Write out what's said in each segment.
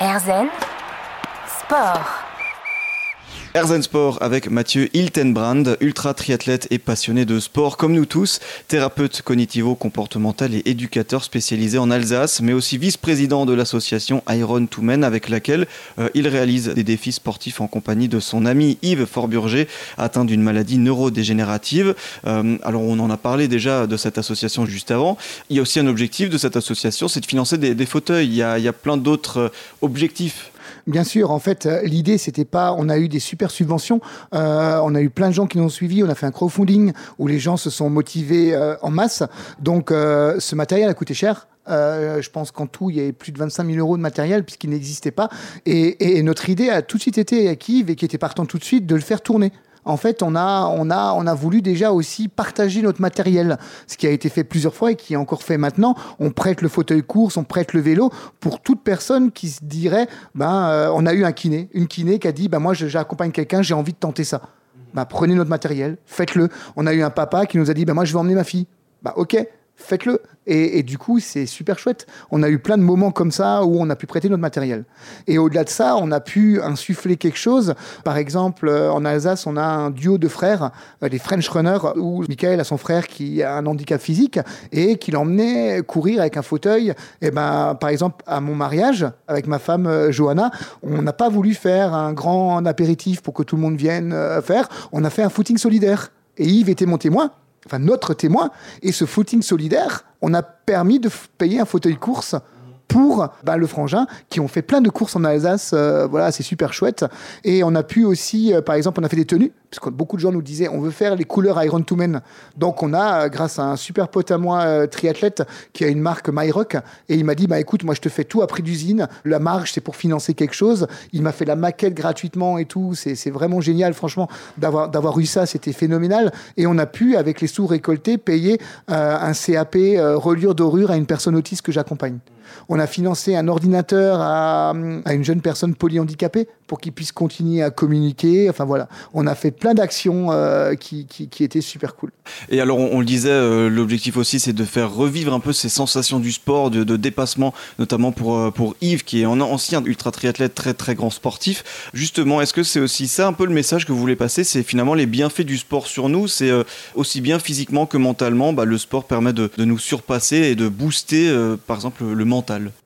Erzen Sport. Erzen Sport avec Mathieu Hiltenbrand, ultra triathlète et passionné de sport comme nous tous, thérapeute cognitivo-comportemental et éducateur spécialisé en Alsace, mais aussi vice-président de l'association Iron to Men avec laquelle euh, il réalise des défis sportifs en compagnie de son ami Yves Forburger, atteint d'une maladie neurodégénérative. Euh, alors on en a parlé déjà de cette association juste avant. Il y a aussi un objectif de cette association, c'est de financer des, fauteuils. Il y a, il y a plein d'autres euh, objectifs Bien sûr, en fait, l'idée, c'était pas. On a eu des super subventions. Euh, on a eu plein de gens qui nous ont suivis. On a fait un crowdfunding où les gens se sont motivés euh, en masse. Donc, ce matériel a coûté cher. je pense qu'en tout, il y avait plus de 25 000 euros de matériel puisqu'il n'existait pas. Et, notre idée a tout de suite été acquise et qui était partant tout de suite de le faire tourner en fait, on a, on, a, on a voulu déjà aussi partager notre matériel, ce qui a été fait plusieurs fois et qui est encore fait maintenant. On prête le fauteuil course, on prête le vélo pour toute personne qui se dirait, ben, euh, on a eu un kiné, une kiné qui a dit, ben, moi, j'accompagne quelqu'un, j'ai envie de tenter ça. Ben, prenez notre matériel, faites-le. On a eu un papa qui nous a dit, ben, moi, je vais emmener ma fille. Ben, ok, faites-le. Et, du coup, c'est super chouette. On a eu plein de moments comme ça où on a pu prêter notre matériel. Et au-delà de ça, on a pu insuffler quelque chose. Par exemple, euh, en Alsace, on a un duo de frères, euh, les French Runners, où Michael a son frère qui a un handicap physique et qui l'emmenait courir avec un fauteuil. Et ben, par exemple, à mon mariage avec ma femme euh, Johanna, on n'a pas voulu faire un grand apéritif pour que tout le monde vienne faire. On a fait un footing solidaire. Et Yves était mon témoin enfin notre témoin. Et ce footing solidaire, on a permis de payer un fauteuil course pour bah, le frangin qui ont fait plein de courses en Alsace. Euh, voilà, c'est super chouette. Et on a pu aussi, euh, par exemple, on a fait des tenues, parce que beaucoup de gens nous disaient on veut faire les couleurs Iron to Men. Donc on a, euh, grâce à un super pote à moi, triathlète, qui a une marque MyRock, et il m'a dit bah écoute, moi je te fais tout à prix d'usine. La marge, c'est pour financer quelque chose. Il m'a fait la maquette gratuitement et tout. C'est vraiment génial, franchement, d'avoir eu ça, c'était phénoménal. Et on a pu, avec les sous récoltés, payer un CAP reliure dorure à une personne autiste que j'accompagne. On a financé un ordinateur à, une jeune personne polyhandicapée pour qu'il puisse continuer à communiquer. Enfin voilà, on a fait plein d'actions euh, qui, étaient super cool. Et alors, on, le disait, euh, l'objectif aussi, c'est de faire revivre un peu ces sensations du sport, de, dépassement, notamment pour, euh, pour Yves, qui est un ancien ultra triathlète, très très grand sportif. Justement, est-ce que c'est aussi ça un peu le message que vous voulez passer? C'est finalement les bienfaits du sport sur nous. C'est aussi bien physiquement que mentalement, bah, le sport permet de, nous surpasser et de booster, par exemple, le mental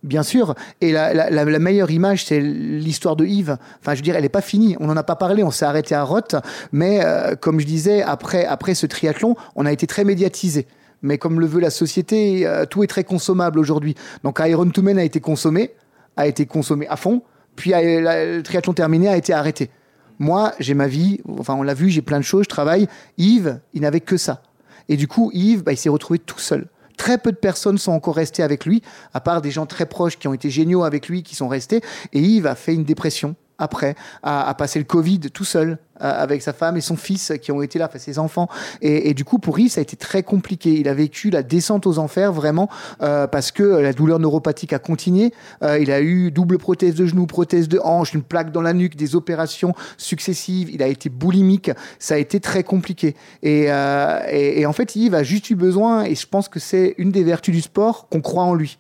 Bien sûr. Et la, meilleure image, c'est l'histoire de Yves. Enfin, je veux dire, elle n'est pas finie. On n'en a pas parlé. On s'est arrêté à Roth. Mais euh, comme je disais, après, ce triathlon, on a été très médiatisé. Mais comme le veut la société, euh, tout est très consommable aujourd'hui. Donc Iron to a été consommé, a été consommé à fond. Puis euh, le triathlon terminé a été arrêté. Moi, j'ai ma vie. Enfin, on l'a vu, j'ai plein de choses. Je travaille. Yves, il n'avait que ça. Et du coup, Yves, bah, il s'est retrouvé tout seul. Très peu de personnes sont encore restées avec lui, à part des gens très proches qui ont été géniaux avec lui, qui sont restés. Et Yves a fait une dépression après, à, passer le Covid tout seul avec sa femme et son fils qui ont été là, enfin, ses enfants. Et, du coup, pour Yves, ça a été très compliqué. Il a vécu la descente aux enfers vraiment euh, parce que la douleur neuropathique a continué. Euh, il a eu double prothèse de genou, prothèse de hanche, une plaque dans la nuque, des opérations successives. Il a été boulimique. Ça a été très compliqué. Et, euh, et en fait, Yves a juste eu besoin, et je pense que c'est une des vertus du sport, qu'on croit en lui.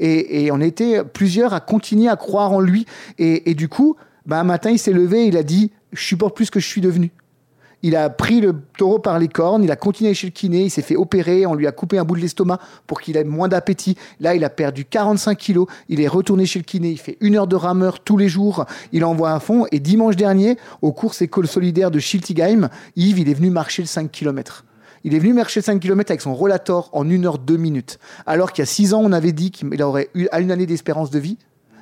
Et, on était plusieurs à continuer à croire en lui. et du coup, ben, un matin, il s'est levé, il a dit Je supporte plus que je suis devenu. Il a pris le taureau par les cornes, il a continué chez le kiné, il s'est fait opérer, on lui a coupé un bout de l'estomac pour qu'il ait moins d'appétit. Là, il a perdu 45 kilos, il est retourné chez le kiné, il fait une heure de rameur tous les jours, il envoie un fond. Et dimanche dernier, aux courses école solidaires de Schiltigheim, Yves, il est venu marcher le 5 km. Il est venu marcher 5 km avec son rollator en 1 heure 2 minutes. Alors qu'il y a 6 ans, on avait dit qu'il aurait eu une année d'espérance de vie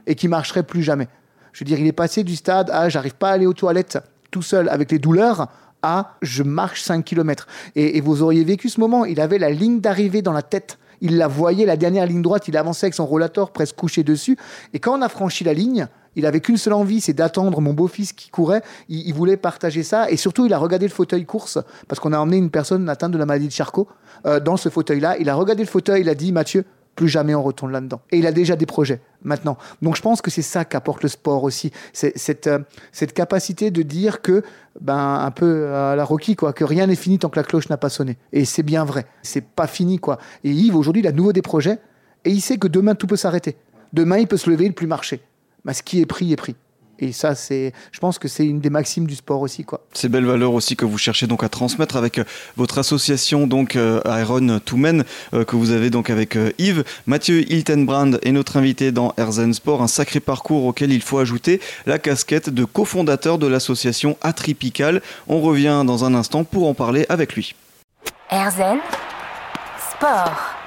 et qu'il marcherait plus jamais. Je veux dire, il est passé du stade à j'arrive pas à aller aux toilettes tout seul avec les douleurs à je marche 5 km. Et, vous auriez vécu ce moment, il avait la ligne d'arrivée dans la tête. Il la voyait, la dernière ligne droite, il avançait avec son rollator presque couché dessus. Et quand on a franchi la ligne, il avait qu'une seule envie, c'est d'attendre mon beau-fils qui courait. Il, voulait partager ça. Et surtout, il a regardé le fauteuil course, parce qu'on a emmené une personne atteinte de la maladie de Charcot euh, dans ce fauteuil-là. Il a regardé le fauteuil, il a dit, Mathieu, plus jamais on retourne là-dedans. Et il a déjà des projets maintenant. Donc je pense que c'est ça qu'apporte le sport aussi, c'est cette, euh, cette capacité de dire que, ben un peu à la Rocky quoi, que rien n'est fini tant que la cloche n'a pas sonné. Et c'est bien vrai, c'est pas fini quoi. Et Yves aujourd'hui il a nouveau des projets et il sait que demain tout peut s'arrêter. Demain il peut se lever et ne plus marcher. bah, ce qui est pris est pris. Et ça, c'est, je pense que c'est une des maximes du sport aussi, quoi. Ces belles valeurs aussi que vous cherchez donc à transmettre avec euh, votre association donc euh, Iron to Men euh, que vous avez donc avec Yves. Mathieu Hiltenbrand est notre invité dans Erzen Sport, un sacré parcours auquel il faut ajouter la casquette de cofondateur de l'association Atripical. On revient dans un instant pour en parler avec lui. Erzen Sport.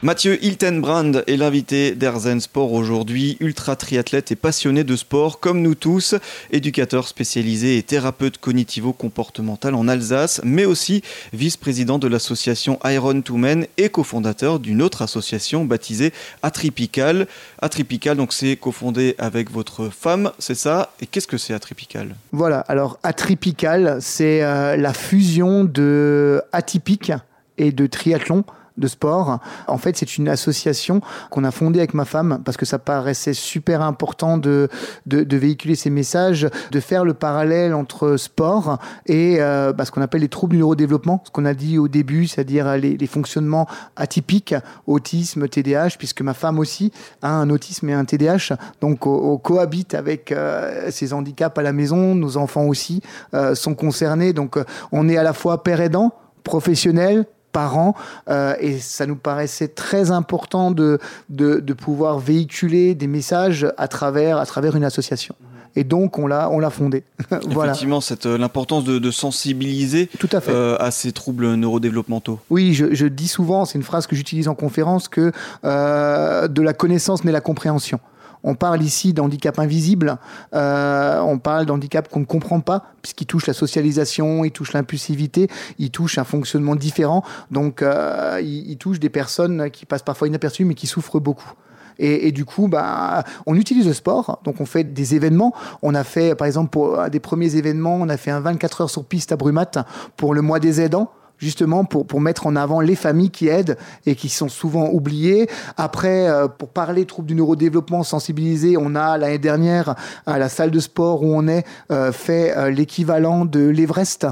Mathieu Hiltenbrand est l'invité d'Erzen Sport aujourd'hui, ultra triathlète et passionné de sport comme nous tous, éducateur spécialisé et thérapeute cognitivo-comportemental en Alsace, mais aussi vice-président de l'association Iron to Men et cofondateur d'une autre association baptisée Atripical. Atripical, donc c'est cofondé avec votre femme, c'est ça? Et qu'est-ce que c'est Atripical? Voilà, alors Atripical, c'est euh, la fusion de atypique et de triathlon de sport. En fait, c'est une association qu'on a fondée avec ma femme parce que ça paraissait super important de, de, véhiculer ces messages, de faire le parallèle entre sport et euh, bah, ce qu'on appelle les troubles du neurodéveloppement, ce qu'on a dit au début, c'est-à-dire les, fonctionnements atypiques, autisme, TDAH, puisque ma femme aussi a un autisme et un TDAH. Donc, on, cohabite avec euh, ces handicaps à la maison, nos enfants aussi euh, sont concernés. Donc, on est à la fois père aidant, professionnel, parents euh, et ça nous paraissait très important de, de, pouvoir véhiculer des messages à travers, à travers une association. Et donc, on l'a, on l'a fondé. voilà. Effectivement, cette, euh, l'importance de, sensibiliser Tout à, fait. Euh, à ces troubles neurodéveloppementaux. Oui, je, dis souvent, c'est une phrase que j'utilise en conférence, que de la connaissance naît la compréhension. On parle ici d'handicap invisible, euh, on parle d'handicap qu'on ne comprend pas, puisqu'il touche la socialisation, il touche l'impulsivité, il touche un fonctionnement différent. Donc, euh, il, touche des personnes qui passent parfois inaperçues, mais qui souffrent beaucoup. Et, du coup, bah, on utilise le sport, donc on fait des événements. On a fait, par exemple, des premiers événements, on a fait un 24 heures sur piste à Brumat pour le mois des aidants justement pour, pour mettre en avant les familles qui aident et qui sont souvent oubliées. Après, euh, pour parler troubles du neurodéveloppement, sensibiliser, on a l'année dernière à la salle de sport où on est euh, fait euh, l'équivalent de l'Everest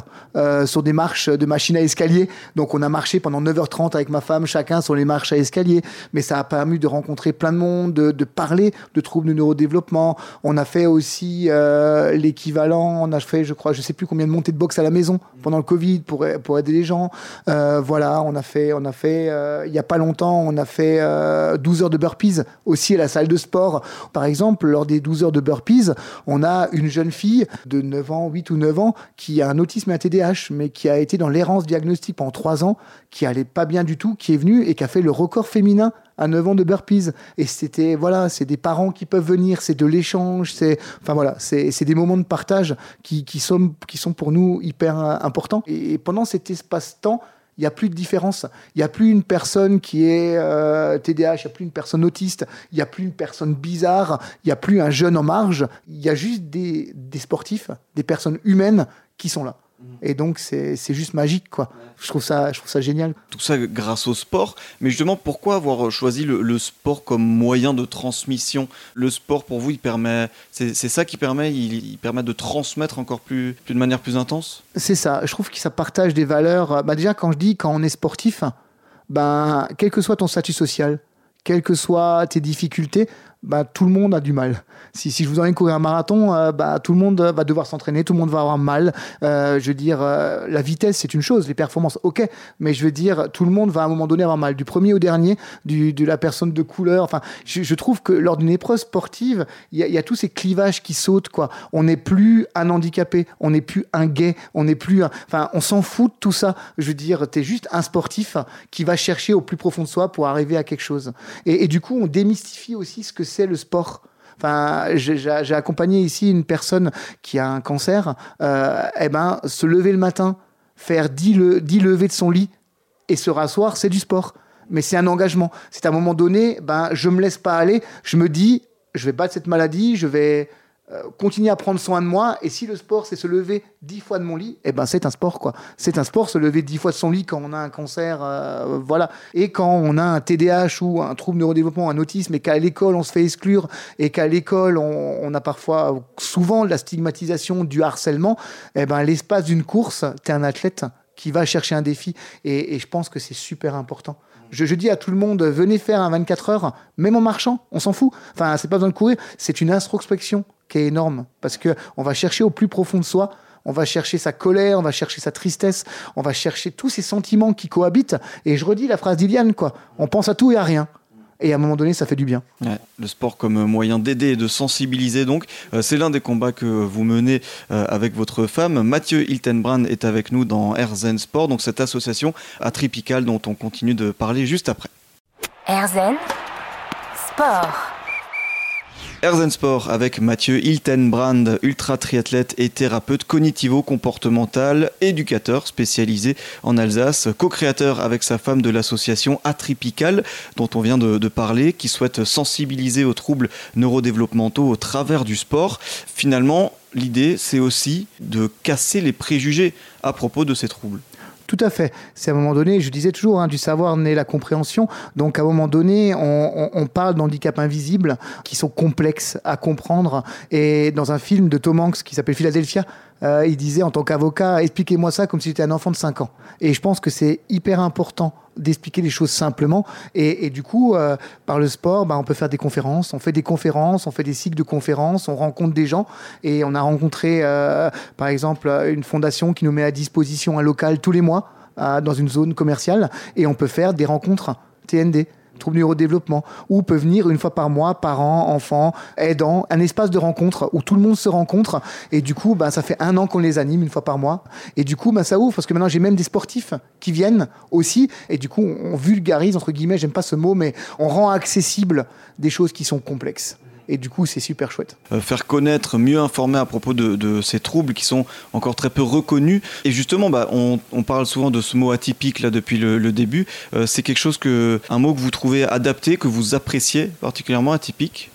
sur des marches de machines à escalier. Donc on a marché pendant 9h30 avec ma femme, chacun sur les marches à escalier. Mais ça a permis de rencontrer plein de monde, de, de parler de troubles du neurodéveloppement. On a fait aussi l'équivalent, on a fait, je crois, je sais plus combien de montées de boxe à la maison pendant le Covid pour, pour aider les gens. Euh, voilà, on a fait, on a fait, euh, il n'y a pas longtemps, on a fait 12 euh, heures de burpees aussi à la salle de sport. Par exemple, lors des 12 heures de burpees, on a une jeune fille de 9 ans, 8 ou 9 ans, qui a un autisme et un TDAH, mais qui a été dans l'errance diagnostique pendant 3 ans, qui allait pas bien du tout, qui est venue et qui a fait le record féminin à 9 ans de burpees. Et c'était, voilà, c'est des parents qui peuvent venir, c'est de l'échange, c'est, enfin voilà, c'est des moments de partage qui, qui, sont, qui sont pour nous hyper importants. Et pendant cet espace-temps, il n'y a plus de différence. Il n'y a plus une personne qui est TDAH, euh, il n'y a plus une personne autiste, il n'y a plus une personne bizarre, il n'y a plus un jeune en marge. Il y a juste des, des sportifs, des personnes humaines qui sont là. Et donc, c'est juste magique, quoi. Je, trouve ça, je trouve ça génial. Tout ça grâce au sport. Mais justement, pourquoi avoir choisi le, sport comme moyen de transmission? Le sport, pour vous, il permet. C'est ça qui permet, il, permet de transmettre encore plus, de manière plus intense? C'est ça. Je trouve que ça partage des valeurs. Bah déjà, quand je dis quand on est sportif, ben, quel que soit ton statut social, quelles que soient tes difficultés, bah, tout le monde a du mal. Si, si je vous emmène courir un marathon, euh, bah, tout le monde va devoir s'entraîner, tout le monde va avoir mal. Euh, je veux dire, euh, la vitesse, c'est une chose, les performances, ok, mais je veux dire, tout le monde va à un moment donné avoir mal, du premier au dernier, du, de la personne de couleur. Enfin, je, trouve que lors d'une épreuve sportive, il y, a tous ces clivages qui sautent, quoi. On n'est plus un handicapé, on n'est plus un gay, on n'est plus Enfin, on s'en fout de tout ça. Je veux dire, tu es juste un sportif qui va chercher au plus profond de soi pour arriver à quelque chose. Et, et du coup, on démystifie aussi ce que c'est c'est le sport. Enfin, j'ai accompagné ici une personne qui a un cancer. Euh, eh ben, se lever le matin, faire 10, le, 10 levées de son lit et se rasseoir, c'est du sport. Mais c'est un engagement. C'est à un moment donné, ben, je me laisse pas aller. Je me dis, je vais battre cette maladie, je vais euh, continuer à prendre soin de moi. Et si le sport, c'est se lever dix fois de mon lit, eh ben c'est un sport, quoi. C'est un sport, se lever dix fois de son lit quand on a un cancer, euh, voilà. Et quand on a un TDAH ou un trouble neurodéveloppement, un autisme, et qu'à l'école, on se fait exclure, et qu'à l'école, on, a parfois, souvent, la stigmatisation du harcèlement, eh ben l'espace d'une course, tu es un athlète qui va chercher un défi. Et, et je pense que c'est super important Je, je dis à tout le monde, venez faire un 24 heures, même en marchant, on s'en fout. Enfin, c'est pas besoin de courir, c'est une introspection qui est énorme parce que on va chercher au plus profond de soi. On va chercher sa colère, on va chercher sa tristesse, on va chercher tous ces sentiments qui cohabitent. Et je redis la phrase d'Iliane, quoi. On pense à tout et à rien. Et à un moment donné, ça fait du bien. Ouais, le sport comme moyen d'aider et de sensibiliser, donc, euh, c'est l'un des combats que vous menez euh, avec votre femme. Mathieu Hiltenbrand est avec nous dans Erzen Sport, donc cette association atripicale dont on continue de parler juste après. Erzen Sport. Erzen Sport avec Mathieu Hiltenbrand, ultra triathlète et thérapeute cognitivo-comportemental, éducateur spécialisé en Alsace, co-créateur avec sa femme de l'association Atripical dont on vient de, parler, qui souhaite sensibiliser aux troubles neurodéveloppementaux au travers du sport. Finalement, l'idée c'est aussi de casser les préjugés à propos de ces troubles. Tout à fait. C'est à un moment donné, je disais toujours, hein, du savoir naît la compréhension. Donc à un moment donné, on, on, on parle d'handicaps invisibles qui sont complexes à comprendre. Et dans un film de Tom Hanks qui s'appelle Philadelphia, euh, il disait en tant qu'avocat, expliquez-moi ça comme si j'étais un enfant de 5 ans. Et je pense que c'est hyper important d'expliquer les choses simplement. Et, du coup, euh, par le sport, bah, on peut faire des conférences. On fait des conférences, on fait des cycles de conférences, on rencontre des gens. Et on a rencontré, euh, par exemple, une fondation qui nous met à disposition un local tous les mois dans une zone commerciale. Et on peut faire des rencontres TND troubles neurodéveloppement, ou peut venir une fois par mois, parents, enfants, aidants, un espace de rencontre où tout le monde se rencontre. Et du coup, bah, ça fait un an qu'on les anime une fois par mois. Et du coup, bah, ça ouvre parce que maintenant j'ai même des sportifs qui viennent aussi. Et du coup, on vulgarise, entre guillemets, j'aime pas ce mot, mais on rend accessible des choses qui sont complexes et du coup c'est super chouette. Euh, faire connaître, mieux informer à propos de, ces troubles qui sont encore très peu reconnus. Et justement, bah, on, parle souvent de ce mot atypique là depuis le, le début. Euh, c'est quelque chose que, un mot que vous trouvez adapté, que vous appréciez particulièrement atypique?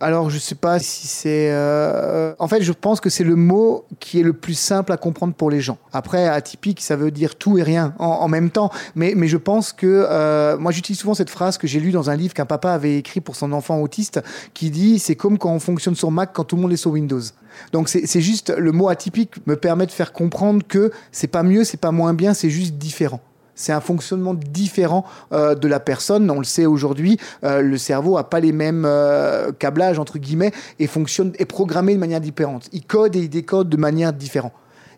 Alors, je sais pas si c'est. Euh... En fait, je pense que c'est le mot qui est le plus simple à comprendre pour les gens. Après, atypique, ça veut dire tout et rien en, même temps. Mais, mais je pense que. Euh... Moi, j'utilise souvent cette phrase que j'ai lue dans un livre qu'un papa avait écrit pour son enfant autiste qui dit c'est comme quand on fonctionne sur Mac quand tout le monde est sur Windows. Donc, c'est juste. Le mot atypique me permet de faire comprendre que c'est pas mieux, c'est pas moins bien, c'est juste différent c'est un fonctionnement différent euh, de la personne. On le sait aujourd'hui, euh, le cerveau a pas les mêmes euh, câblages entre guillemets et fonctionne est programmé de manière différente. Il code et il décode de manière différente.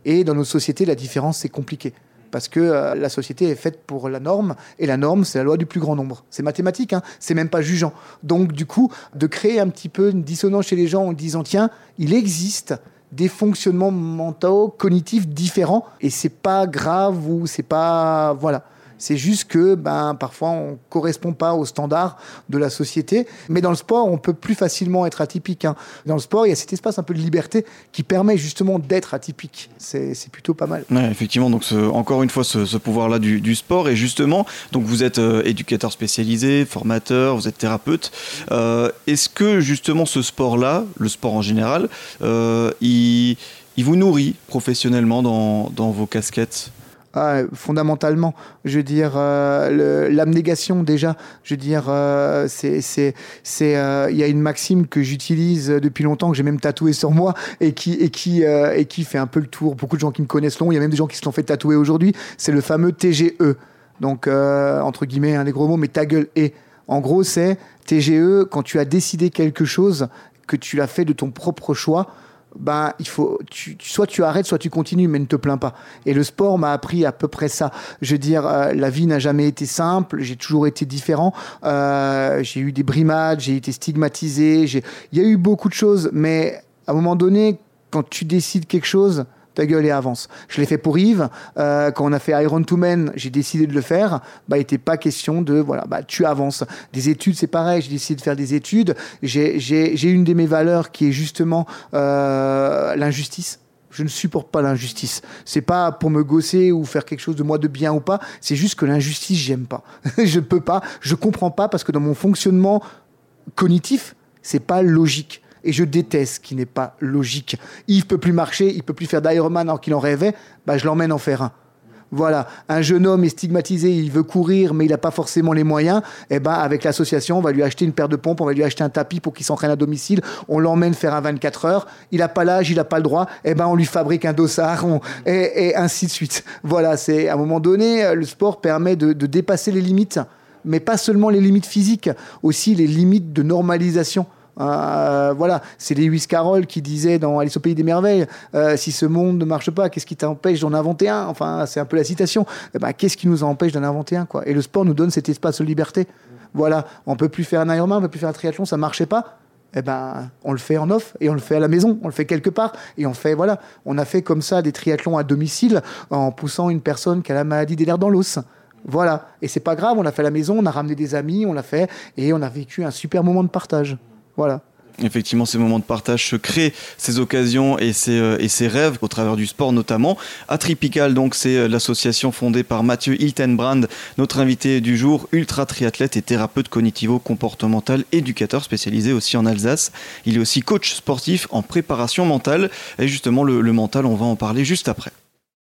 Et dans nos sociétés, la différence c'est compliqué parce que la société est faite pour la norme et la norme c'est la loi du plus grand nombre. C'est mathématique, hein, c'est même pas jugeant. Donc du coup, de créer un petit peu une dissonance chez les gens en disant tiens, il existe des fonctionnements mentaux, cognitifs différents, et c'est pas grave ou c'est pas voilà. C'est juste que ben, parfois on ne correspond pas aux standards de la société. Mais dans le sport, on peut plus facilement être atypique. Hein. Dans le sport, il y a cet espace un peu de liberté qui permet justement d'être atypique. C'est plutôt pas mal. Ouais, effectivement, donc encore une fois, ce, pouvoir-là du, du, sport. Et justement, donc vous êtes euh, éducateur spécialisé, formateur, vous êtes thérapeute. Euh, Est-ce que justement ce sport-là, le sport en général, euh, il, il vous nourrit professionnellement dans, dans vos casquettes? Ah, fondamentalement, je veux dire euh, l'abnégation déjà. Je veux dire, euh, c'est c'est euh, il y a une maxime que j'utilise depuis longtemps que j'ai même tatoué sur moi et qui et qui euh, et qui fait un peu le tour. Beaucoup de gens qui me connaissent l'ont. Il y a même des gens qui se l'ont fait tatouer aujourd'hui. C'est le fameux TGE. Donc euh, entre guillemets un des gros mots, mais ta gueule et. En gros, c'est TGE quand tu as décidé quelque chose que tu l'as fait de ton propre choix ben il faut tu, soit tu arrêtes soit tu continues mais ne te plains pas. Et le sport m'a appris à peu près ça. Je veux dire euh, la vie n'a jamais été simple. J'ai toujours été différent. Euh, j'ai eu des brimades j'ai été stigmatisé il y a eu beaucoup de choses mais à un moment donné quand tu décides quelque chose ta gueule et avance. Je l'ai fait pour Yves. Euh, quand on a fait Iron to Men, j'ai décidé de le faire. Bah, il n'était pas question de, voilà, bah, tu avances. Des études, c'est pareil. J'ai décidé de faire des études. J'ai une de mes valeurs qui est justement euh, l'injustice. Je ne supporte pas l'injustice. C'est pas pour me gosser ou faire quelque chose de moi de bien ou pas. C'est juste que l'injustice, j'aime pas. je peux pas. Je comprends pas parce que dans mon fonctionnement cognitif, c'est pas logique et je déteste ce qui n'est pas logique. Yves peut plus marcher, il peut plus faire d'Ironman alors qu'il en rêvait, bah je l'emmène en faire un. Voilà, un jeune homme est stigmatisé, il veut courir, mais il n'a pas forcément les moyens. Et ben, avec l'association, on va lui acheter une paire de pompes, on va lui acheter un tapis pour qu'il s'entraîne à domicile. On l'emmène faire un 24 heures. Il n'a pas l'âge, il n'a pas le droit. Et ben, on lui fabrique un dossard et, ainsi de suite. Voilà, c'est à un moment donné, le sport permet de dépasser les limites, mais pas seulement les limites physiques, aussi les limites de normalisation. Euh, voilà, c'est Lewis Carroll qui disait dans Alice au pays des merveilles euh, si ce monde ne marche pas, qu'est-ce qui t'empêche d'en inventer un? Enfin, c'est un peu la citation. Eh ben, qu'est-ce qui nous empêche d'en inventer un Et le sport nous donne cet espace de liberté. Voilà, on peut plus faire un Ironman, on peut plus faire un triathlon, ça marchait pas. Eh ben, on le fait en off et on le fait à la maison, on le fait quelque part et on fait voilà, on a fait comme ça des triathlons à domicile en poussant une personne qui a la maladie des nerfs dans l'os. Voilà, et c'est pas grave, on l'a fait à la maison, on a ramené des amis, on l'a fait et on a vécu un super moment de partage. Voilà. Effectivement, ces moments de partage se créent, ces occasions et ces, euh, et ces rêves au travers du sport notamment. Atripical, donc, c'est euh, l'association fondée par Mathieu Hiltenbrand, notre invité du jour, ultra triathlète et thérapeute cognitivo-comportemental, éducateur spécialisé aussi en Alsace. Il est aussi coach sportif en préparation mentale. Et justement, le, le mental, on va en parler juste après.